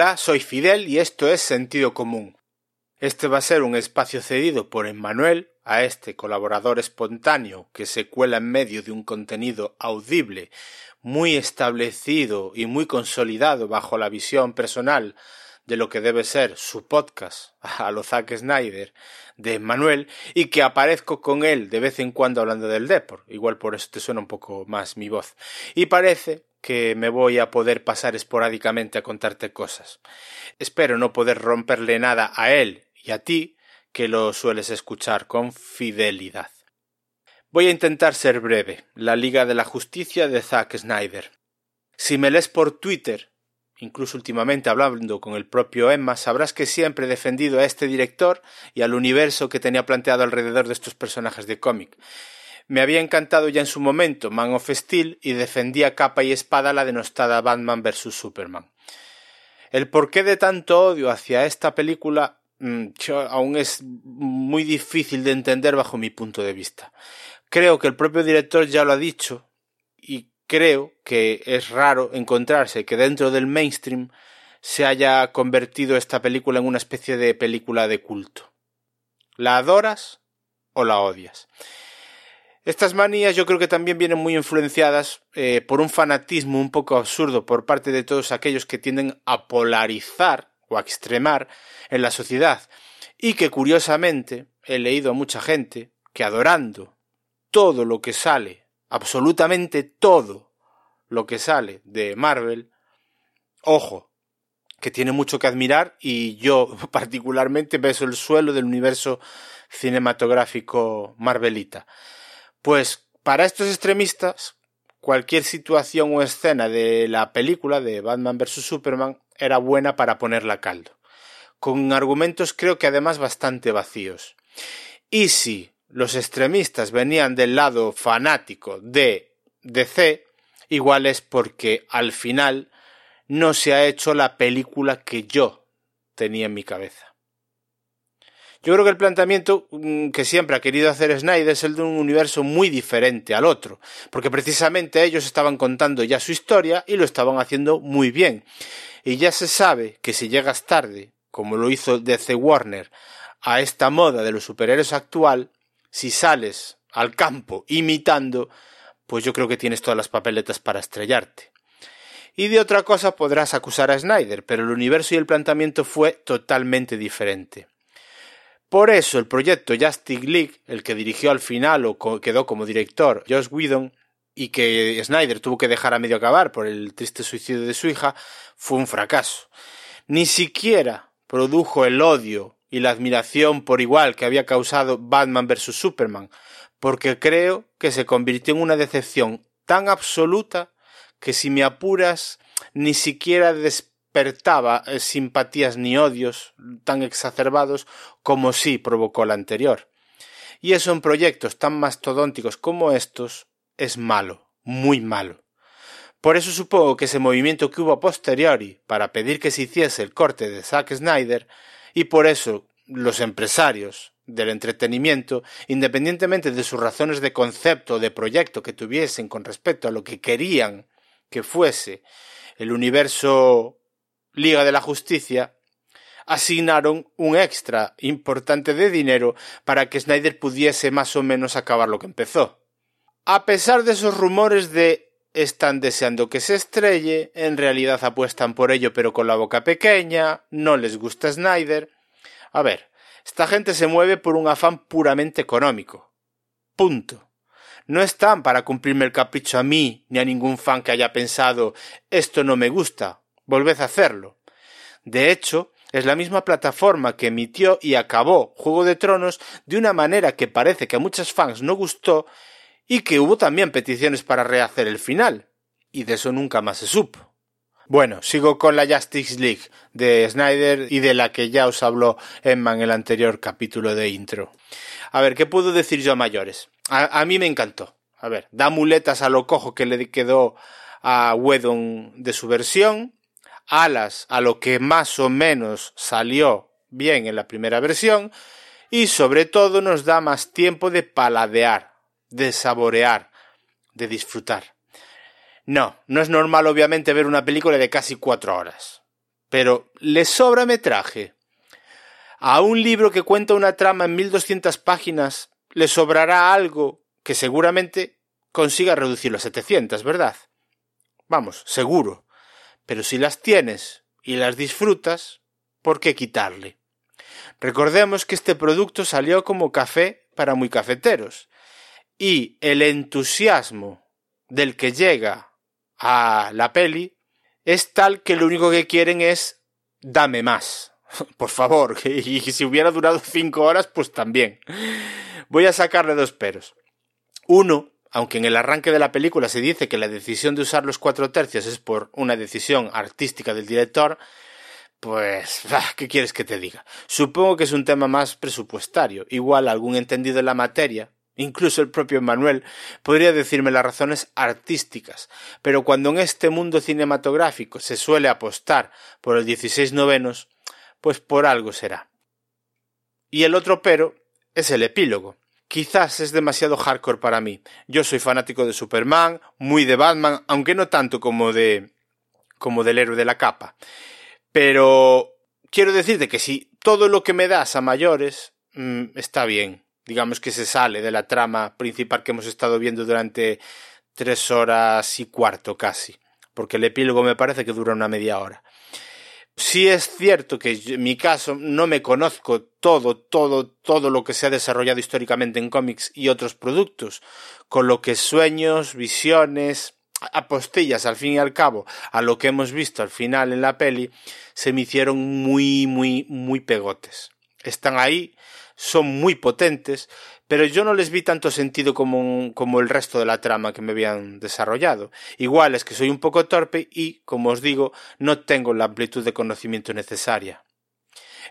Hola, soy Fidel y esto es Sentido Común. Este va a ser un espacio cedido por Emmanuel a este colaborador espontáneo que se cuela en medio de un contenido audible, muy establecido y muy consolidado bajo la visión personal de lo que debe ser su podcast a lo Zack Snyder de Emmanuel y que aparezco con él de vez en cuando hablando del Depor. Igual por eso te suena un poco más mi voz. Y parece que me voy a poder pasar esporádicamente a contarte cosas. Espero no poder romperle nada a él y a ti, que lo sueles escuchar con fidelidad. Voy a intentar ser breve. La Liga de la Justicia de Zack Snyder. Si me lees por Twitter, incluso últimamente hablando con el propio Emma, sabrás que siempre he defendido a este director y al universo que tenía planteado alrededor de estos personajes de cómic. Me había encantado ya en su momento Man of Steel y defendía capa y espada la denostada Batman vs. Superman. El porqué de tanto odio hacia esta película mm, aún es muy difícil de entender bajo mi punto de vista. Creo que el propio director ya lo ha dicho y creo que es raro encontrarse que dentro del mainstream se haya convertido esta película en una especie de película de culto. ¿La adoras o la odias? Estas manías yo creo que también vienen muy influenciadas eh, por un fanatismo un poco absurdo por parte de todos aquellos que tienden a polarizar o a extremar en la sociedad y que curiosamente he leído a mucha gente que adorando todo lo que sale, absolutamente todo lo que sale de Marvel, ojo, que tiene mucho que admirar y yo particularmente beso el suelo del universo cinematográfico marvelita. Pues para estos extremistas, cualquier situación o escena de la película de Batman vs. Superman era buena para ponerla caldo, con argumentos creo que además bastante vacíos. Y si los extremistas venían del lado fanático de DC, igual es porque al final no se ha hecho la película que yo tenía en mi cabeza. Yo creo que el planteamiento mm, que siempre ha querido hacer Snyder es el de un universo muy diferente al otro, porque precisamente ellos estaban contando ya su historia y lo estaban haciendo muy bien. Y ya se sabe que si llegas tarde, como lo hizo DC Warner, a esta moda de los superhéroes actual, si sales al campo imitando, pues yo creo que tienes todas las papeletas para estrellarte. Y de otra cosa podrás acusar a Snyder, pero el universo y el planteamiento fue totalmente diferente. Por eso el proyecto Justice League, el que dirigió al final o quedó como director Josh Whedon, y que Snyder tuvo que dejar a medio acabar por el triste suicidio de su hija, fue un fracaso. Ni siquiera produjo el odio y la admiración por igual que había causado Batman vs. Superman, porque creo que se convirtió en una decepción tan absoluta que si me apuras ni siquiera despertaba eh, simpatías ni odios tan exacerbados como sí provocó la anterior. Y eso en proyectos tan mastodónticos como estos es malo, muy malo. Por eso supongo que ese movimiento que hubo a posteriori para pedir que se hiciese el corte de Zack Snyder, y por eso los empresarios del entretenimiento, independientemente de sus razones de concepto o de proyecto que tuviesen con respecto a lo que querían que fuese el universo Liga de la Justicia, asignaron un extra importante de dinero para que Snyder pudiese más o menos acabar lo que empezó. A pesar de esos rumores de están deseando que se estrelle, en realidad apuestan por ello pero con la boca pequeña, no les gusta Snyder. A ver, esta gente se mueve por un afán puramente económico. Punto. No están para cumplirme el capricho a mí ni a ningún fan que haya pensado esto no me gusta, volved a hacerlo. De hecho, es la misma plataforma que emitió y acabó Juego de Tronos de una manera que parece que a muchos fans no gustó y que hubo también peticiones para rehacer el final. Y de eso nunca más se supo. Bueno, sigo con la Justice League de Snyder y de la que ya os habló Emma en el anterior capítulo de intro. A ver, ¿qué puedo decir yo a mayores? A, a mí me encantó. A ver, da muletas a lo cojo que le quedó a Wedon de su versión, alas a lo que más o menos salió bien en la primera versión y sobre todo nos da más tiempo de paladear, de saborear, de disfrutar. No, no es normal obviamente ver una película de casi cuatro horas. pero le sobra metraje. A un libro que cuenta una trama en 1200 páginas le sobrará algo que seguramente consiga reducirlo a 700, ¿verdad? Vamos, seguro. Pero si las tienes y las disfrutas, ¿por qué quitarle? Recordemos que este producto salió como café para muy cafeteros y el entusiasmo del que llega a la peli es tal que lo único que quieren es dame más. Por favor, y si hubiera durado cinco horas, pues también. Voy a sacarle dos peros. Uno, aunque en el arranque de la película se dice que la decisión de usar los cuatro tercios es por una decisión artística del director, pues, ah, ¿qué quieres que te diga? Supongo que es un tema más presupuestario. Igual algún entendido en la materia, incluso el propio Manuel, podría decirme las razones artísticas. Pero cuando en este mundo cinematográfico se suele apostar por el 16 novenos, pues por algo será. Y el otro pero es el epílogo. Quizás es demasiado hardcore para mí. Yo soy fanático de Superman, muy de Batman, aunque no tanto como de como del héroe de la capa. Pero quiero decirte que si todo lo que me das a mayores mm, está bien, digamos que se sale de la trama principal que hemos estado viendo durante tres horas y cuarto casi, porque el epílogo me parece que dura una media hora. Sí es cierto que en mi caso no me conozco todo, todo, todo lo que se ha desarrollado históricamente en cómics y otros productos, con lo que sueños, visiones, apostillas al fin y al cabo a lo que hemos visto al final en la peli, se me hicieron muy, muy, muy pegotes. Están ahí, son muy potentes, pero yo no les vi tanto sentido como, como el resto de la trama que me habían desarrollado. Igual es que soy un poco torpe y, como os digo, no tengo la amplitud de conocimiento necesaria.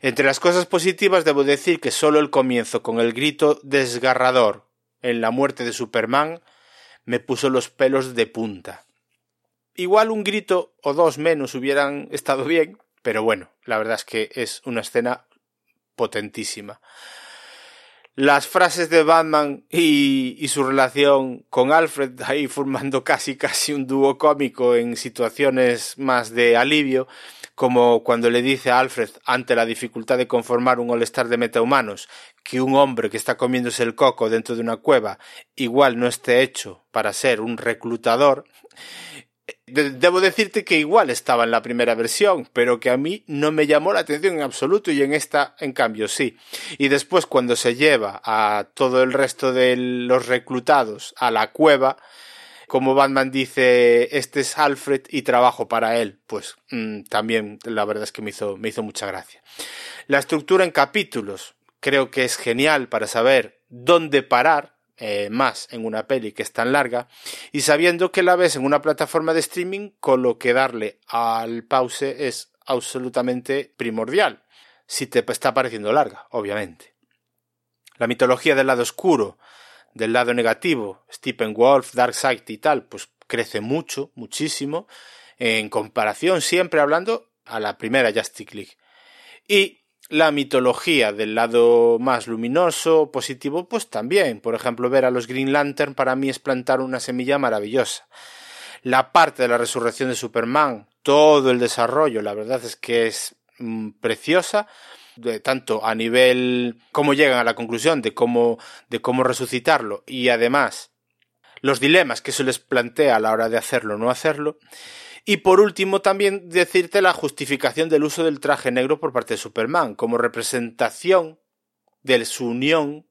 Entre las cosas positivas debo decir que solo el comienzo con el grito desgarrador en la muerte de Superman me puso los pelos de punta. Igual un grito o dos menos hubieran estado bien, pero bueno, la verdad es que es una escena potentísima. Las frases de Batman y, su relación con Alfred ahí formando casi casi un dúo cómico en situaciones más de alivio, como cuando le dice a Alfred ante la dificultad de conformar un all-star de metahumanos que un hombre que está comiéndose el coco dentro de una cueva igual no esté hecho para ser un reclutador, Debo decirte que igual estaba en la primera versión, pero que a mí no me llamó la atención en absoluto y en esta, en cambio, sí. Y después cuando se lleva a todo el resto de los reclutados a la cueva, como Batman dice, este es Alfred y trabajo para él, pues mm, también la verdad es que me hizo, me hizo mucha gracia. La estructura en capítulos creo que es genial para saber dónde parar eh, más en una peli que es tan larga y sabiendo que la ves en una plataforma de streaming con lo que darle al pause es absolutamente primordial si te está pareciendo larga obviamente. La mitología del lado oscuro del lado negativo Stephen Wolf Darkseid y tal pues crece mucho muchísimo en comparación siempre hablando a la primera Justice League. Y la mitología del lado más luminoso, positivo, pues también. Por ejemplo, ver a los Green Lantern para mí es plantar una semilla maravillosa. La parte de la resurrección de Superman, todo el desarrollo, la verdad es que es mm, preciosa, de, tanto a nivel cómo llegan a la conclusión de cómo, de cómo resucitarlo y además los dilemas que se les plantea a la hora de hacerlo o no hacerlo. Y por último, también decirte la justificación del uso del traje negro por parte de Superman, como representación de su unión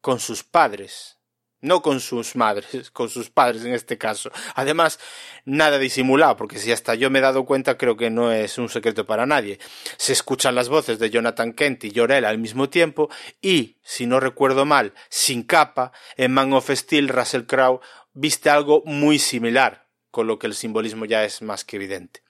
con sus padres. No con sus madres, con sus padres en este caso. Además, nada disimulado, porque si hasta yo me he dado cuenta, creo que no es un secreto para nadie. Se escuchan las voces de Jonathan Kent y Jorel al mismo tiempo, y, si no recuerdo mal, sin capa, en Man of Steel, Russell Crowe viste algo muy similar, con lo que el simbolismo ya es más que evidente.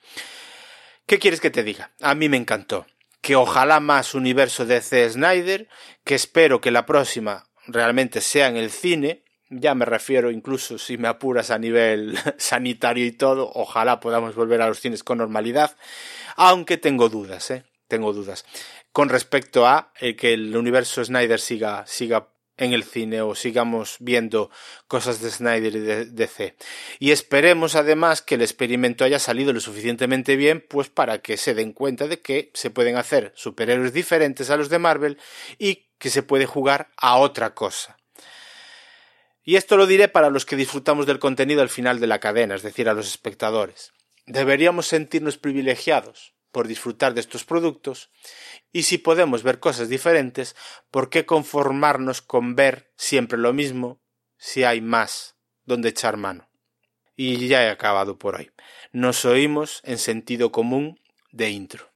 ¿Qué quieres que te diga? A mí me encantó. Que ojalá más universo de C. Snyder, que espero que la próxima realmente sea en el cine, ya me refiero incluso si me apuras a nivel sanitario y todo, ojalá podamos volver a los cines con normalidad, aunque tengo dudas, ¿eh? Tengo dudas. Con respecto a eh, que el universo Snyder siga, siga en el cine o sigamos viendo cosas de Snyder y de DC. Y esperemos además que el experimento haya salido lo suficientemente bien pues para que se den cuenta de que se pueden hacer superhéroes diferentes a los de Marvel y que se puede jugar a otra cosa. Y esto lo diré para los que disfrutamos del contenido al final de la cadena, es decir, a los espectadores. Deberíamos sentirnos privilegiados por disfrutar de estos productos y si podemos ver cosas diferentes, ¿por qué conformarnos con ver siempre lo mismo si hay más donde echar mano? Y ya he acabado por hoy. Nos oímos en sentido común de intro.